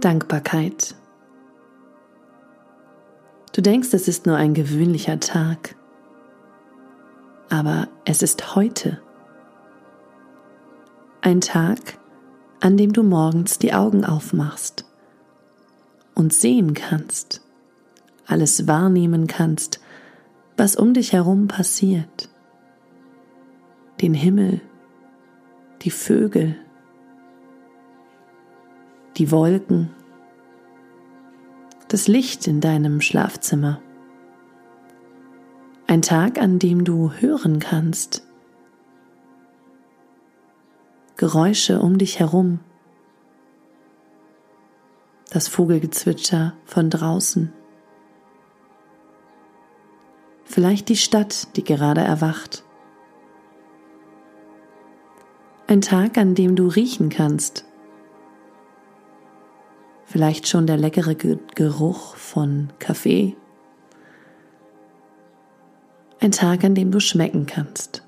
Dankbarkeit. Du denkst, es ist nur ein gewöhnlicher Tag, aber es ist heute. Ein Tag, an dem du morgens die Augen aufmachst und sehen kannst, alles wahrnehmen kannst, was um dich herum passiert. Den Himmel, die Vögel, die Wolken, das Licht in deinem Schlafzimmer. Ein Tag, an dem du hören kannst. Geräusche um dich herum. Das Vogelgezwitscher von draußen. Vielleicht die Stadt, die gerade erwacht. Ein Tag, an dem du riechen kannst. Vielleicht schon der leckere Geruch von Kaffee. Ein Tag, an dem du schmecken kannst.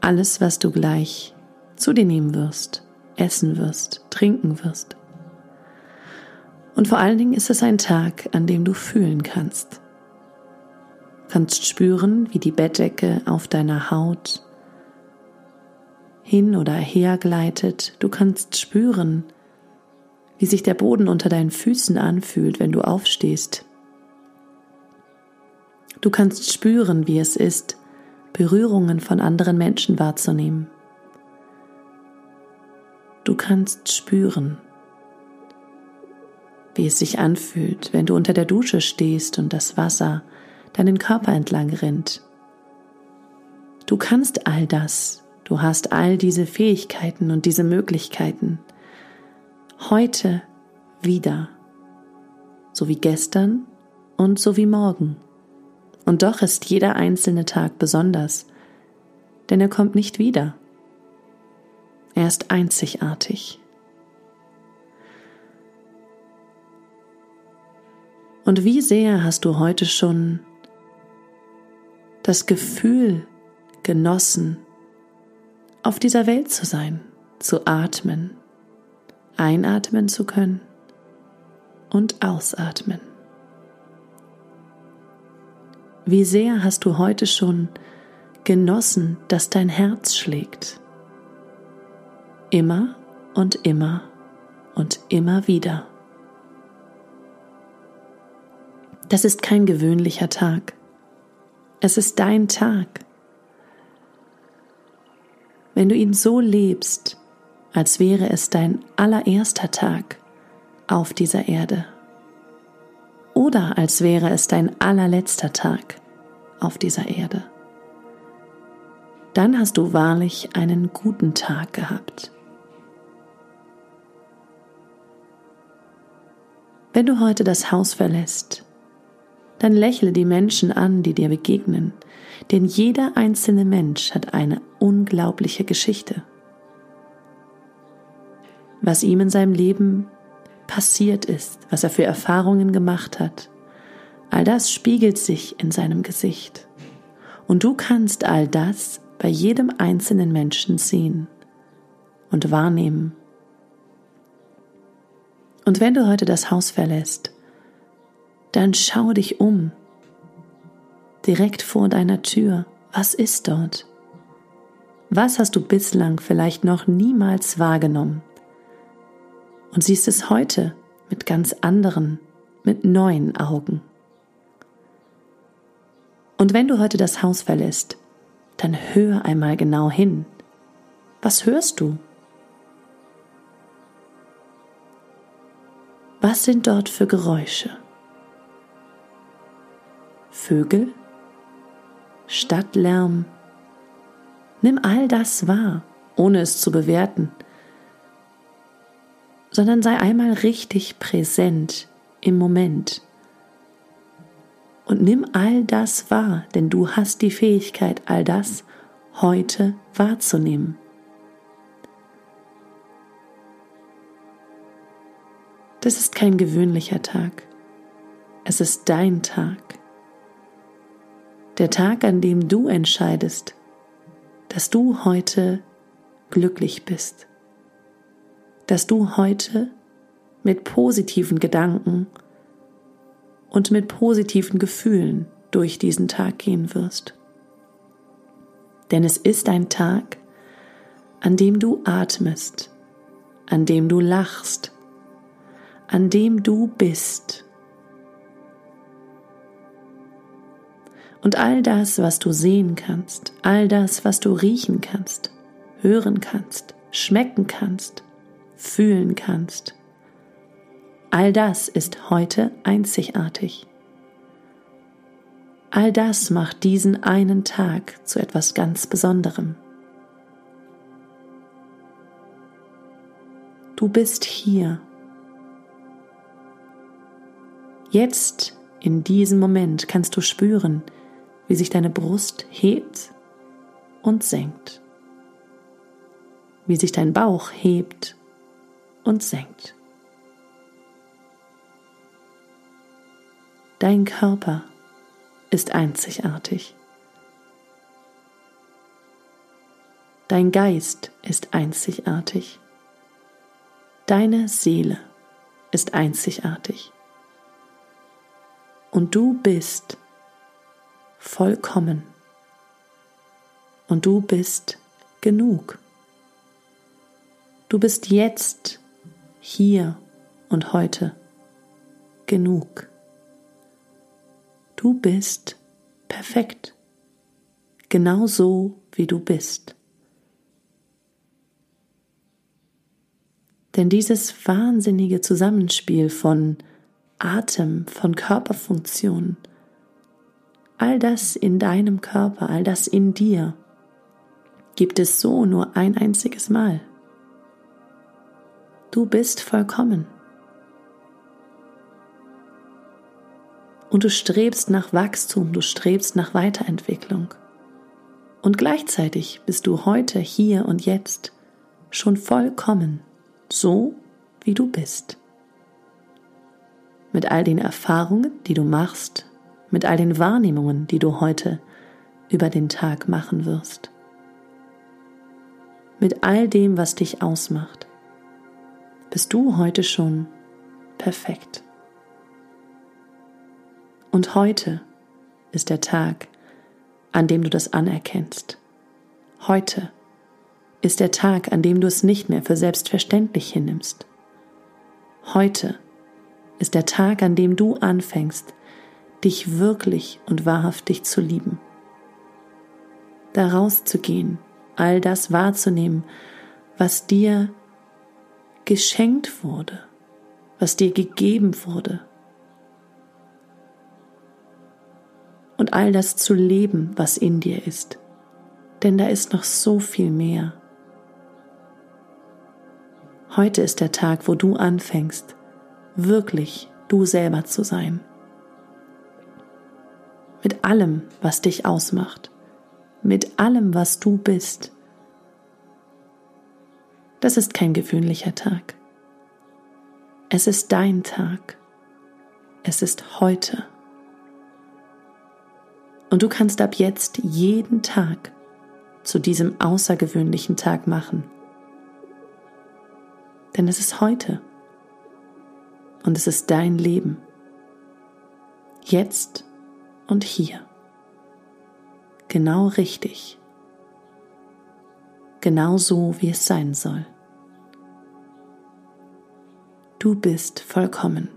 Alles, was du gleich zu dir nehmen wirst, essen wirst, trinken wirst. Und vor allen Dingen ist es ein Tag, an dem du fühlen kannst. Kannst spüren, wie die Bettdecke auf deiner Haut hin oder her gleitet. Du kannst spüren, wie sich der Boden unter deinen Füßen anfühlt, wenn du aufstehst. Du kannst spüren, wie es ist, Berührungen von anderen Menschen wahrzunehmen. Du kannst spüren, wie es sich anfühlt, wenn du unter der Dusche stehst und das Wasser deinen Körper entlang rinnt. Du kannst all das Du hast all diese Fähigkeiten und diese Möglichkeiten. Heute wieder. So wie gestern und so wie morgen. Und doch ist jeder einzelne Tag besonders, denn er kommt nicht wieder. Er ist einzigartig. Und wie sehr hast du heute schon das Gefühl genossen, auf dieser Welt zu sein, zu atmen, einatmen zu können und ausatmen. Wie sehr hast du heute schon genossen, dass dein Herz schlägt? Immer und immer und immer wieder. Das ist kein gewöhnlicher Tag. Es ist dein Tag wenn du ihn so lebst, als wäre es dein allererster Tag auf dieser Erde oder als wäre es dein allerletzter Tag auf dieser Erde, dann hast du wahrlich einen guten Tag gehabt. Wenn du heute das Haus verlässt, dann lächle die Menschen an, die dir begegnen, denn jeder einzelne Mensch hat eine unglaubliche Geschichte. Was ihm in seinem Leben passiert ist, was er für Erfahrungen gemacht hat, all das spiegelt sich in seinem Gesicht. Und du kannst all das bei jedem einzelnen Menschen sehen und wahrnehmen. Und wenn du heute das Haus verlässt, dann schau dich um direkt vor deiner Tür. Was ist dort? Was hast du bislang vielleicht noch niemals wahrgenommen? Und siehst es heute mit ganz anderen, mit neuen Augen. Und wenn du heute das Haus verlässt, dann hör einmal genau hin. Was hörst du? Was sind dort für Geräusche? Vögel? Stadtlärm. Nimm all das wahr, ohne es zu bewerten, sondern sei einmal richtig präsent im Moment. Und nimm all das wahr, denn du hast die Fähigkeit, all das heute wahrzunehmen. Das ist kein gewöhnlicher Tag. Es ist dein Tag der Tag, an dem du entscheidest, dass du heute glücklich bist, dass du heute mit positiven Gedanken und mit positiven Gefühlen durch diesen Tag gehen wirst. Denn es ist ein Tag, an dem du atmest, an dem du lachst, an dem du bist. Und all das, was du sehen kannst, all das, was du riechen kannst, hören kannst, schmecken kannst, fühlen kannst, all das ist heute einzigartig. All das macht diesen einen Tag zu etwas ganz Besonderem. Du bist hier. Jetzt, in diesem Moment, kannst du spüren, wie sich deine Brust hebt und senkt, wie sich dein Bauch hebt und senkt. Dein Körper ist einzigartig. Dein Geist ist einzigartig. Deine Seele ist einzigartig. Und du bist vollkommen. Und du bist genug. Du bist jetzt, hier und heute genug. Du bist perfekt, genau so wie du bist. Denn dieses wahnsinnige Zusammenspiel von Atem, von Körperfunktionen, all das in deinem Körper, all das in dir, gibt es so nur ein einziges Mal. Du bist vollkommen. und du strebst nach Wachstum, du strebst nach Weiterentwicklung. Und gleichzeitig bist du heute, hier und jetzt schon vollkommen, so wie du bist. Mit all den Erfahrungen, die du machst, mit all den Wahrnehmungen, die du heute über den Tag machen wirst. Mit all dem, was dich ausmacht, bist du heute schon perfekt. Und heute ist der Tag, an dem du das anerkennst. Heute ist der Tag, an dem du es nicht mehr für selbstverständlich hinnimmst. Heute ist der Tag, an dem du anfängst, dich wirklich und wahrhaftig zu lieben. Da rauszugehen, all das wahrzunehmen, was dir geschenkt wurde, was dir gegeben wurde, und all das zu leben, was in dir ist. Denn da ist noch so viel mehr. Heute ist der Tag, wo du anfängst, wirklich du selber zu sein. Mit allem, was dich ausmacht. Mit allem, was du bist. Das ist kein gewöhnlicher Tag. Es ist dein Tag. Es ist heute. Und du kannst ab jetzt jeden Tag zu diesem außergewöhnlichen Tag machen. Denn es ist heute. Und es ist dein Leben. Jetzt und hier. Genau richtig. Genau so, wie es sein soll. Du bist vollkommen.